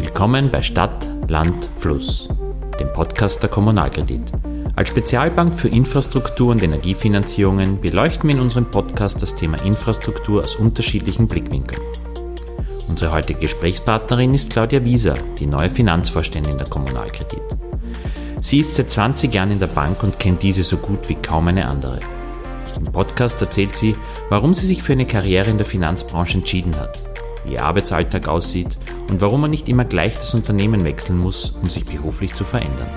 Willkommen bei Stadt, Land, Fluss, dem Podcast der Kommunalkredit. Als Spezialbank für Infrastruktur und Energiefinanzierungen beleuchten wir in unserem Podcast das Thema Infrastruktur aus unterschiedlichen Blickwinkeln. Unsere heutige Gesprächspartnerin ist Claudia Wieser, die neue Finanzvorständin der Kommunalkredit. Sie ist seit 20 Jahren in der Bank und kennt diese so gut wie kaum eine andere. Im Podcast erzählt sie, warum sie sich für eine Karriere in der Finanzbranche entschieden hat wie ihr Arbeitsalltag aussieht und warum man nicht immer gleich das Unternehmen wechseln muss, um sich beruflich zu verändern.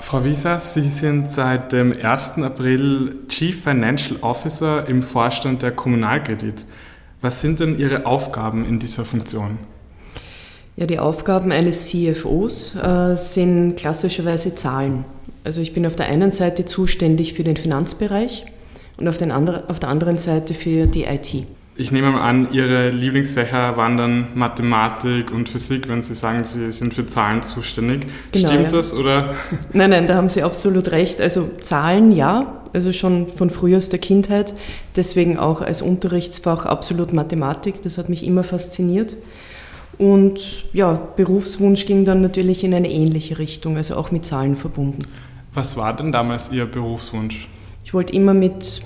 Frau Wieser, Sie sind seit dem 1. April Chief Financial Officer im Vorstand der Kommunalkredit. Was sind denn Ihre Aufgaben in dieser Funktion? Ja, die Aufgaben eines CFOs äh, sind klassischerweise Zahlen. Also ich bin auf der einen Seite zuständig für den Finanzbereich und auf, andre, auf der anderen Seite für die IT. Ich nehme mal an, Ihre Lieblingsfächer waren dann Mathematik und Physik, wenn Sie sagen, Sie sind für Zahlen zuständig. Genau, Stimmt ja. das oder? Nein, nein, da haben Sie absolut recht. Also Zahlen ja, also schon von frühester Kindheit. Deswegen auch als Unterrichtsfach absolut Mathematik. Das hat mich immer fasziniert. Und ja, Berufswunsch ging dann natürlich in eine ähnliche Richtung, also auch mit Zahlen verbunden. Was war denn damals Ihr Berufswunsch? Ich wollte immer mit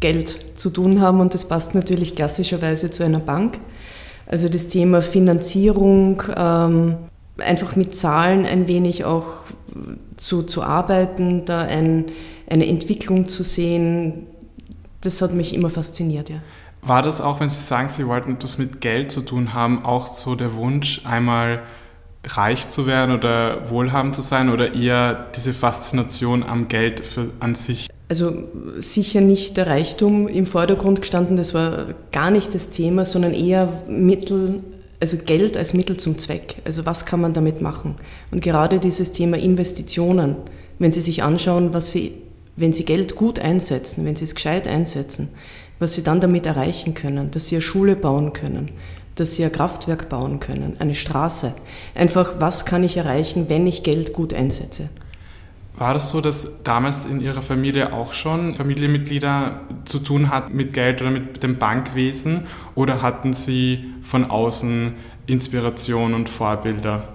Geld zu tun haben und das passt natürlich klassischerweise zu einer Bank. Also das Thema Finanzierung, ähm, einfach mit Zahlen ein wenig auch zu, zu arbeiten, da ein, eine Entwicklung zu sehen, das hat mich immer fasziniert, ja. War das auch, wenn Sie sagen, Sie wollten etwas mit Geld zu tun haben, auch so der Wunsch, einmal reich zu werden oder wohlhabend zu sein oder eher diese Faszination am Geld für, an sich? Also sicher nicht der Reichtum im Vordergrund gestanden, das war gar nicht das Thema, sondern eher Mittel, also Geld als Mittel zum Zweck. Also was kann man damit machen? Und gerade dieses Thema Investitionen, wenn Sie sich anschauen, was Sie, wenn Sie Geld gut einsetzen, wenn Sie es gescheit einsetzen, was Sie dann damit erreichen können, dass Sie eine Schule bauen können, dass Sie ein Kraftwerk bauen können, eine Straße. Einfach, was kann ich erreichen, wenn ich Geld gut einsetze? War das so, dass damals in Ihrer Familie auch schon Familienmitglieder zu tun hatten mit Geld oder mit dem Bankwesen? Oder hatten Sie von außen Inspiration und Vorbilder?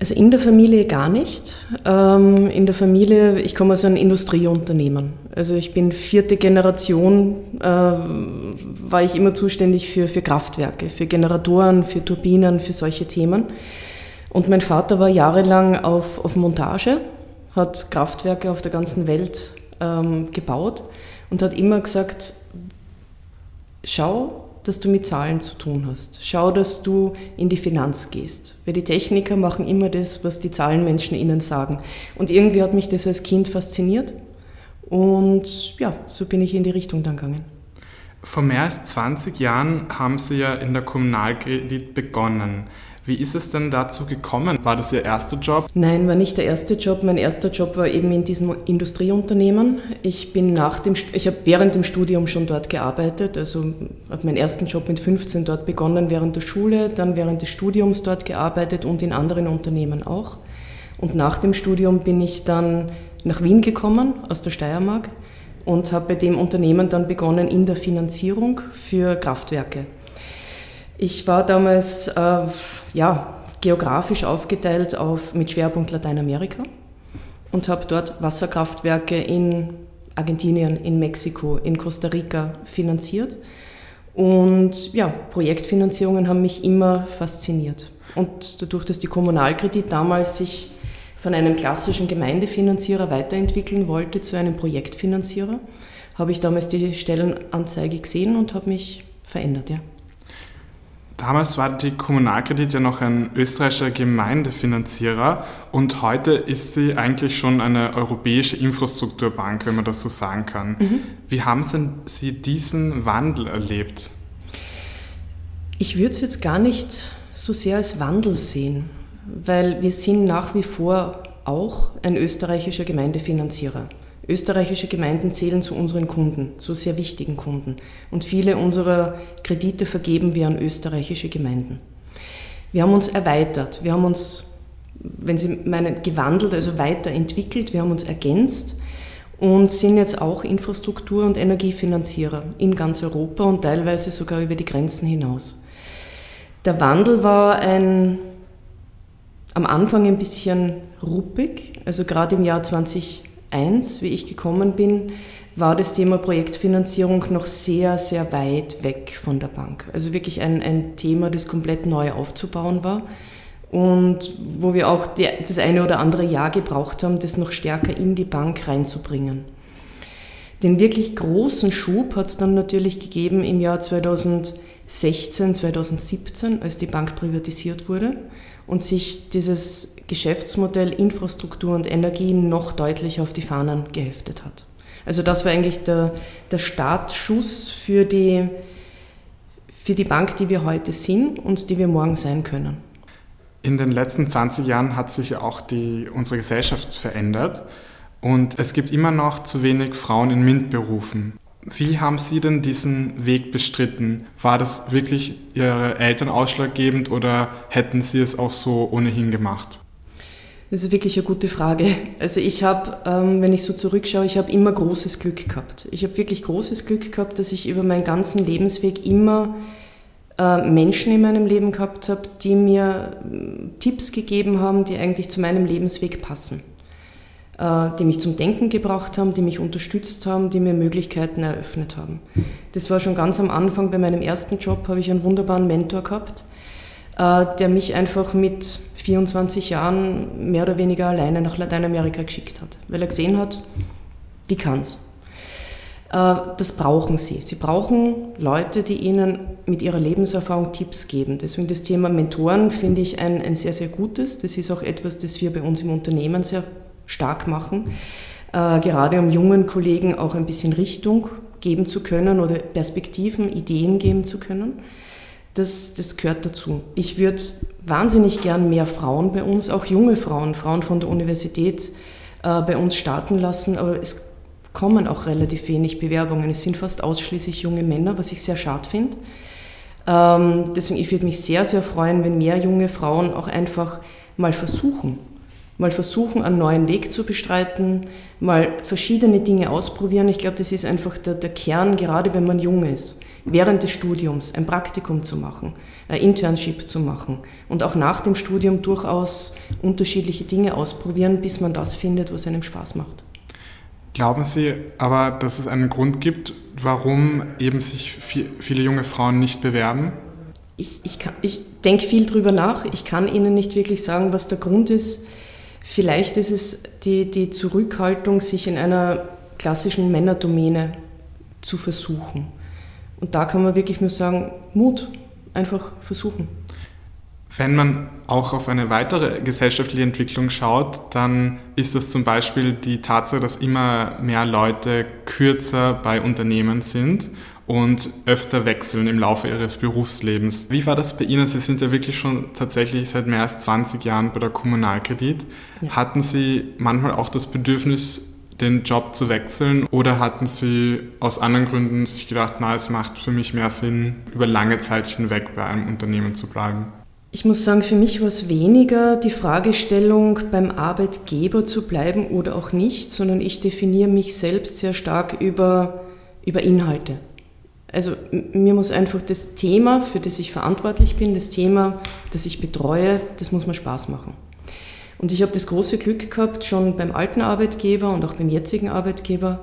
Also in der Familie gar nicht. Ähm, in der Familie, ich komme aus einem Industrieunternehmen. Also ich bin vierte Generation, äh, war ich immer zuständig für, für Kraftwerke, für Generatoren, für Turbinen, für solche Themen. Und mein Vater war jahrelang auf, auf Montage, hat Kraftwerke auf der ganzen Welt ähm, gebaut und hat immer gesagt, schau, dass du mit Zahlen zu tun hast. Schau, dass du in die Finanz gehst. Weil die Techniker machen immer das, was die Zahlenmenschen ihnen sagen. Und irgendwie hat mich das als Kind fasziniert. Und ja, so bin ich in die Richtung dann gegangen. Vor mehr als 20 Jahren haben Sie ja in der Kommunalkredit begonnen. Wie ist es denn dazu gekommen? War das Ihr erster Job? Nein, war nicht der erste Job. Mein erster Job war eben in diesem Industrieunternehmen. Ich bin nach dem, ich habe während dem Studium schon dort gearbeitet. Also habe meinen ersten Job mit 15 dort begonnen während der Schule, dann während des Studiums dort gearbeitet und in anderen Unternehmen auch. Und nach dem Studium bin ich dann nach Wien gekommen aus der Steiermark und habe bei dem Unternehmen dann begonnen in der Finanzierung für Kraftwerke. Ich war damals äh, ja, geografisch aufgeteilt auf, mit Schwerpunkt Lateinamerika und habe dort Wasserkraftwerke in Argentinien, in Mexiko, in Costa Rica finanziert. Und ja, Projektfinanzierungen haben mich immer fasziniert. Und dadurch, dass die Kommunalkredit damals sich von einem klassischen Gemeindefinanzierer weiterentwickeln wollte zu einem Projektfinanzierer, habe ich damals die Stellenanzeige gesehen und habe mich verändert. Ja. Damals war die Kommunalkredit ja noch ein österreichischer Gemeindefinanzierer und heute ist sie eigentlich schon eine europäische Infrastrukturbank, wenn man das so sagen kann. Mhm. Wie haben Sie diesen Wandel erlebt? Ich würde es jetzt gar nicht so sehr als Wandel sehen, weil wir sind nach wie vor auch ein österreichischer Gemeindefinanzierer. Österreichische Gemeinden zählen zu unseren Kunden, zu sehr wichtigen Kunden. Und viele unserer Kredite vergeben wir an österreichische Gemeinden. Wir haben uns erweitert, wir haben uns, wenn Sie meinen, gewandelt, also weiterentwickelt, wir haben uns ergänzt und sind jetzt auch Infrastruktur- und Energiefinanzierer in ganz Europa und teilweise sogar über die Grenzen hinaus. Der Wandel war ein, am Anfang ein bisschen ruppig. Also gerade im Jahr 2001, wie ich gekommen bin, war das Thema Projektfinanzierung noch sehr, sehr weit weg von der Bank. Also wirklich ein, ein Thema, das komplett neu aufzubauen war und wo wir auch die, das eine oder andere Jahr gebraucht haben, das noch stärker in die Bank reinzubringen. Den wirklich großen Schub hat es dann natürlich gegeben im Jahr 2016, 2017, als die Bank privatisiert wurde und sich dieses Geschäftsmodell Infrastruktur und Energie noch deutlicher auf die Fahnen geheftet hat. Also das war eigentlich der, der Startschuss für die, für die Bank, die wir heute sind und die wir morgen sein können. In den letzten 20 Jahren hat sich auch die, unsere Gesellschaft verändert und es gibt immer noch zu wenig Frauen in MINT-Berufen. Wie haben Sie denn diesen Weg bestritten? War das wirklich Ihre Eltern ausschlaggebend oder hätten Sie es auch so ohnehin gemacht? Das ist wirklich eine gute Frage. Also ich habe, ähm, wenn ich so zurückschaue, ich habe immer großes Glück gehabt. Ich habe wirklich großes Glück gehabt, dass ich über meinen ganzen Lebensweg immer äh, Menschen in meinem Leben gehabt habe, die mir äh, Tipps gegeben haben, die eigentlich zu meinem Lebensweg passen. Äh, die mich zum Denken gebracht haben, die mich unterstützt haben, die mir Möglichkeiten eröffnet haben. Das war schon ganz am Anfang bei meinem ersten Job, habe ich einen wunderbaren Mentor gehabt, äh, der mich einfach mit 24 Jahren mehr oder weniger alleine nach Lateinamerika geschickt hat, weil er gesehen hat, die kann's. Äh, das brauchen sie. Sie brauchen Leute, die ihnen mit ihrer Lebenserfahrung Tipps geben. Deswegen das Thema Mentoren finde ich ein, ein sehr, sehr gutes. Das ist auch etwas, das wir bei uns im Unternehmen sehr stark machen, äh, gerade um jungen Kollegen auch ein bisschen Richtung geben zu können oder Perspektiven, Ideen geben zu können. Das, das gehört dazu. Ich würde wahnsinnig gern mehr Frauen bei uns, auch junge Frauen, Frauen von der Universität äh, bei uns starten lassen, aber es kommen auch relativ wenig Bewerbungen. Es sind fast ausschließlich junge Männer, was ich sehr schade finde. Ähm, deswegen, ich würde mich sehr, sehr freuen, wenn mehr junge Frauen auch einfach mal versuchen, mal versuchen, einen neuen Weg zu bestreiten, mal verschiedene Dinge ausprobieren. Ich glaube, das ist einfach der, der Kern, gerade wenn man jung ist, während des Studiums ein Praktikum zu machen, ein Internship zu machen und auch nach dem Studium durchaus unterschiedliche Dinge ausprobieren, bis man das findet, was einem Spaß macht. Glauben Sie aber, dass es einen Grund gibt, warum eben sich viele junge Frauen nicht bewerben? Ich, ich, ich denke viel drüber nach. Ich kann Ihnen nicht wirklich sagen, was der Grund ist. Vielleicht ist es die, die Zurückhaltung, sich in einer klassischen Männerdomäne zu versuchen. Und da kann man wirklich nur sagen, Mut, einfach versuchen. Wenn man auch auf eine weitere gesellschaftliche Entwicklung schaut, dann ist das zum Beispiel die Tatsache, dass immer mehr Leute kürzer bei Unternehmen sind und öfter wechseln im Laufe ihres Berufslebens. Wie war das bei Ihnen? Sie sind ja wirklich schon tatsächlich seit mehr als 20 Jahren bei der Kommunalkredit. Ja. Hatten Sie manchmal auch das Bedürfnis, den Job zu wechseln oder hatten Sie aus anderen Gründen sich gedacht, na, es macht für mich mehr Sinn, über lange Zeit hinweg bei einem Unternehmen zu bleiben? Ich muss sagen, für mich war es weniger die Fragestellung, beim Arbeitgeber zu bleiben oder auch nicht, sondern ich definiere mich selbst sehr stark über, über Inhalte. Also mir muss einfach das Thema, für das ich verantwortlich bin, das Thema, das ich betreue, das muss mir Spaß machen. Und ich habe das große Glück gehabt, schon beim alten Arbeitgeber und auch beim jetzigen Arbeitgeber,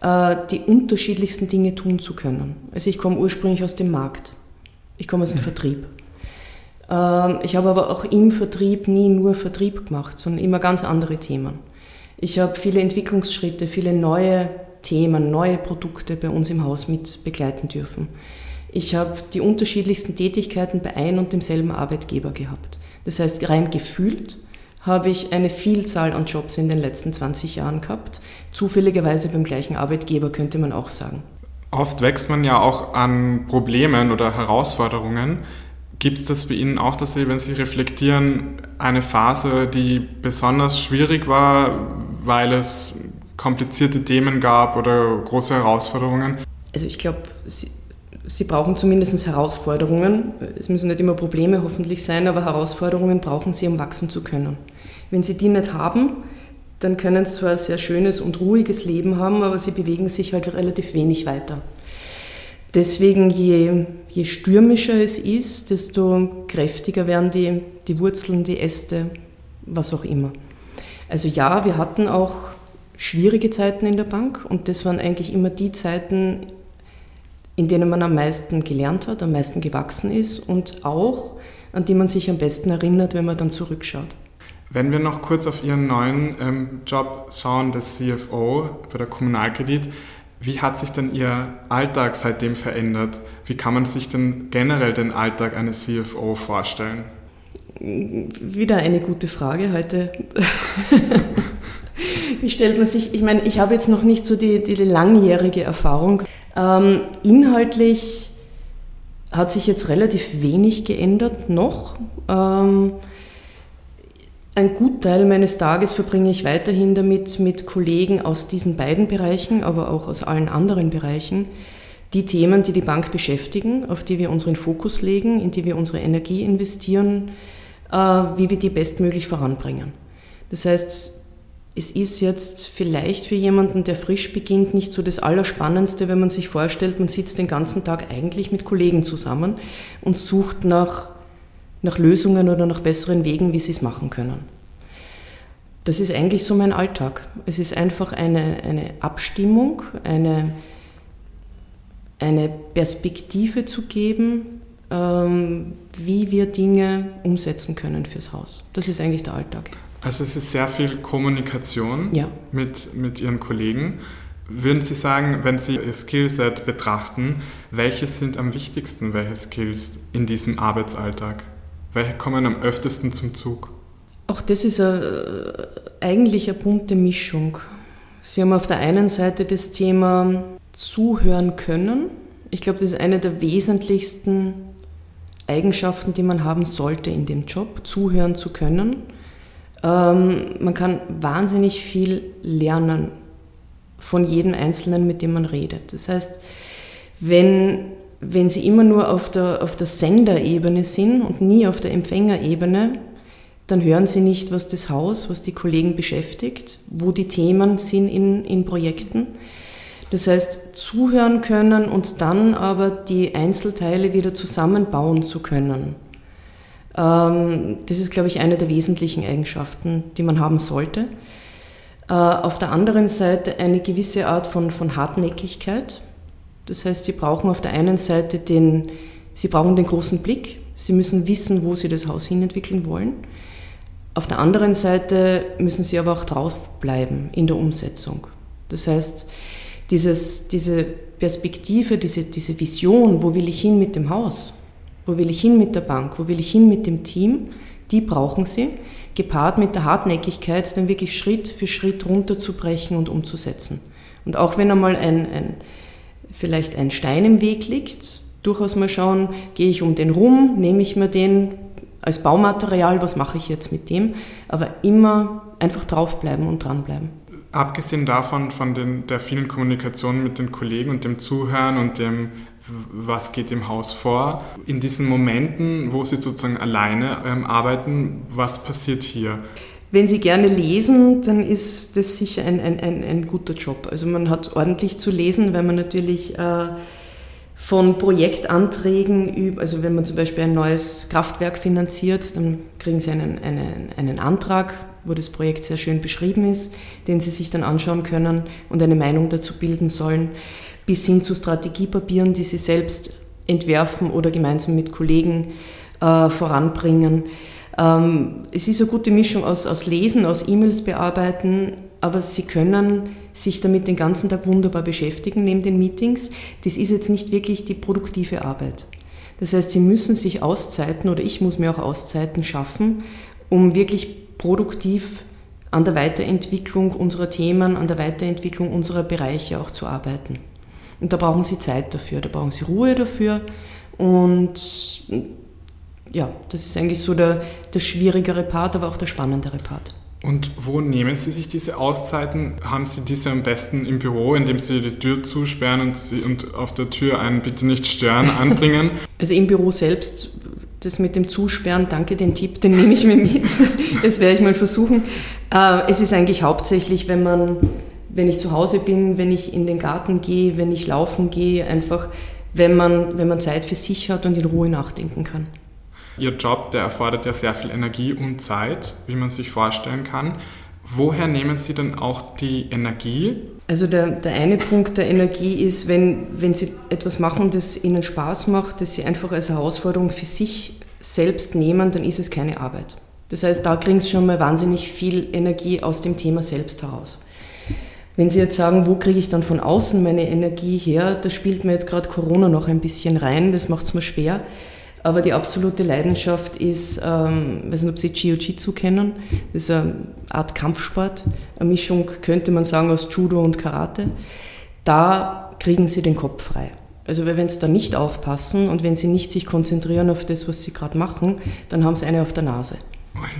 äh, die unterschiedlichsten Dinge tun zu können. Also ich komme ursprünglich aus dem Markt. Ich komme aus dem Vertrieb. Ähm, ich habe aber auch im Vertrieb nie nur Vertrieb gemacht, sondern immer ganz andere Themen. Ich habe viele Entwicklungsschritte, viele neue Themen, neue Produkte bei uns im Haus mit begleiten dürfen. Ich habe die unterschiedlichsten Tätigkeiten bei ein und demselben Arbeitgeber gehabt. Das heißt, rein gefühlt habe ich eine Vielzahl an Jobs in den letzten 20 Jahren gehabt. Zufälligerweise beim gleichen Arbeitgeber könnte man auch sagen. Oft wächst man ja auch an Problemen oder Herausforderungen. Gibt es das bei Ihnen auch, dass Sie, wenn Sie reflektieren, eine Phase, die besonders schwierig war, weil es komplizierte Themen gab oder große Herausforderungen? Also ich glaube, Sie, Sie brauchen zumindest Herausforderungen. Es müssen nicht immer Probleme hoffentlich sein, aber Herausforderungen brauchen Sie, um wachsen zu können. Wenn Sie die nicht haben, dann können Sie zwar ein sehr schönes und ruhiges Leben haben, aber Sie bewegen sich halt relativ wenig weiter. Deswegen, je, je stürmischer es ist, desto kräftiger werden die, die Wurzeln, die Äste, was auch immer. Also ja, wir hatten auch schwierige Zeiten in der Bank und das waren eigentlich immer die Zeiten, in denen man am meisten gelernt hat, am meisten gewachsen ist und auch an die man sich am besten erinnert, wenn man dann zurückschaut. Wenn wir noch kurz auf Ihren neuen ähm, Job schauen, das CFO bei der Kommunalkredit, wie hat sich denn Ihr Alltag seitdem verändert? Wie kann man sich denn generell den Alltag eines CFO vorstellen? Wieder eine gute Frage heute. wie stellt man sich, ich meine, ich habe jetzt noch nicht so die, die langjährige Erfahrung. Ähm, inhaltlich hat sich jetzt relativ wenig geändert noch. Ähm, ein Gutteil meines Tages verbringe ich weiterhin damit, mit Kollegen aus diesen beiden Bereichen, aber auch aus allen anderen Bereichen, die Themen, die die Bank beschäftigen, auf die wir unseren Fokus legen, in die wir unsere Energie investieren, äh, wie wir die bestmöglich voranbringen. Das heißt, es ist jetzt vielleicht für jemanden, der frisch beginnt, nicht so das Allerspannendste, wenn man sich vorstellt, man sitzt den ganzen Tag eigentlich mit Kollegen zusammen und sucht nach nach Lösungen oder nach besseren Wegen, wie sie es machen können. Das ist eigentlich so mein Alltag. Es ist einfach eine, eine Abstimmung, eine, eine Perspektive zu geben, ähm, wie wir Dinge umsetzen können fürs Haus. Das ist eigentlich der Alltag. Also es ist sehr viel Kommunikation ja. mit, mit Ihren Kollegen. Würden Sie sagen, wenn Sie Ihr Skillset betrachten, welche sind am wichtigsten, welche Skills in diesem Arbeitsalltag? Welche kommen am öftesten zum Zug? Auch das ist eine, eigentlich eine bunte Mischung. Sie haben auf der einen Seite das Thema zuhören können. Ich glaube, das ist eine der wesentlichsten Eigenschaften, die man haben sollte in dem Job, zuhören zu können. Ähm, man kann wahnsinnig viel lernen von jedem Einzelnen, mit dem man redet. Das heißt, wenn wenn sie immer nur auf der, auf der Senderebene sind und nie auf der Empfängerebene, dann hören sie nicht, was das Haus, was die Kollegen beschäftigt, wo die Themen sind in, in Projekten. Das heißt, zuhören können und dann aber die Einzelteile wieder zusammenbauen zu können. Ähm, das ist, glaube ich, eine der wesentlichen Eigenschaften, die man haben sollte. Äh, auf der anderen Seite eine gewisse Art von, von Hartnäckigkeit. Das heißt, sie brauchen auf der einen Seite den, sie brauchen den großen Blick, sie müssen wissen, wo sie das Haus hinentwickeln wollen. Auf der anderen Seite müssen sie aber auch draufbleiben in der Umsetzung. Das heißt, dieses, diese Perspektive, diese, diese Vision, wo will ich hin mit dem Haus, wo will ich hin mit der Bank, wo will ich hin mit dem Team, die brauchen sie, gepaart mit der Hartnäckigkeit, dann wirklich Schritt für Schritt runterzubrechen und umzusetzen. Und auch wenn einmal ein, ein vielleicht ein Stein im Weg liegt, durchaus mal schauen, gehe ich um den rum, nehme ich mir den als Baumaterial, was mache ich jetzt mit dem, aber immer einfach draufbleiben und dranbleiben. Abgesehen davon, von den, der vielen Kommunikation mit den Kollegen und dem Zuhören und dem, was geht im Haus vor, in diesen Momenten, wo Sie sozusagen alleine ähm, arbeiten, was passiert hier? Wenn Sie gerne lesen, dann ist das sicher ein, ein, ein, ein guter Job. Also man hat ordentlich zu lesen, weil man natürlich äh, von Projektanträgen, also wenn man zum Beispiel ein neues Kraftwerk finanziert, dann kriegen Sie einen, einen, einen Antrag, wo das Projekt sehr schön beschrieben ist, den Sie sich dann anschauen können und eine Meinung dazu bilden sollen, bis hin zu Strategiepapieren, die Sie selbst entwerfen oder gemeinsam mit Kollegen äh, voranbringen. Ähm, es ist eine gute Mischung aus, aus Lesen, aus E-Mails bearbeiten, aber Sie können sich damit den ganzen Tag wunderbar beschäftigen neben den Meetings. Das ist jetzt nicht wirklich die produktive Arbeit. Das heißt, Sie müssen sich Auszeiten oder ich muss mir auch Auszeiten schaffen, um wirklich produktiv an der Weiterentwicklung unserer Themen, an der Weiterentwicklung unserer Bereiche auch zu arbeiten. Und da brauchen Sie Zeit dafür, da brauchen Sie Ruhe dafür und ja, das ist eigentlich so der, der schwierigere Part, aber auch der spannendere Part. Und wo nehmen Sie sich diese Auszeiten? Haben Sie diese am besten im Büro, indem Sie die Tür zusperren und, Sie, und auf der Tür einen Bitte nicht stören anbringen? Also im Büro selbst, das mit dem Zusperren, danke den Tipp, den nehme ich mir mit. Das werde ich mal versuchen. Äh, es ist eigentlich hauptsächlich, wenn man, wenn ich zu Hause bin, wenn ich in den Garten gehe, wenn ich laufen gehe, einfach wenn man, wenn man Zeit für sich hat und in Ruhe nachdenken kann. Ihr Job, der erfordert ja sehr viel Energie und Zeit, wie man sich vorstellen kann. Woher nehmen Sie denn auch die Energie? Also der, der eine Punkt der Energie ist, wenn, wenn Sie etwas machen, das Ihnen Spaß macht, das Sie einfach als Herausforderung für sich selbst nehmen, dann ist es keine Arbeit. Das heißt, da kriegen Sie schon mal wahnsinnig viel Energie aus dem Thema selbst heraus. Wenn Sie jetzt sagen, wo kriege ich dann von außen meine Energie her, da spielt mir jetzt gerade Corona noch ein bisschen rein, das macht es mir schwer. Aber die absolute Leidenschaft ist, ähm, ich weiß nicht, ob Sie Jiu-Jitsu kennen, das ist eine Art Kampfsport, eine Mischung, könnte man sagen, aus Judo und Karate. Da kriegen Sie den Kopf frei. Also wenn Sie da nicht aufpassen und wenn Sie nicht sich konzentrieren auf das, was Sie gerade machen, dann haben Sie eine auf der Nase.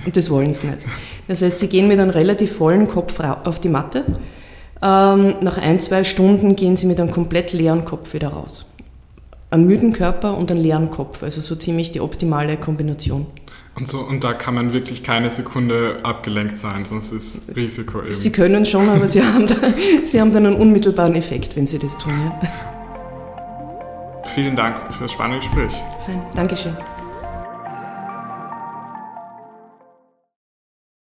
Und das wollen Sie nicht. Das heißt, Sie gehen mit einem relativ vollen Kopf auf die Matte. Ähm, nach ein, zwei Stunden gehen Sie mit einem komplett leeren Kopf wieder raus einen müden Körper und einen leeren Kopf. Also so ziemlich die optimale Kombination. Und, so, und da kann man wirklich keine Sekunde abgelenkt sein, sonst ist Risiko eben. Sie können schon, aber Sie haben, da, Sie haben dann einen unmittelbaren Effekt, wenn Sie das tun. Ja. Vielen Dank für das spannende Gespräch. Fein, Dankeschön.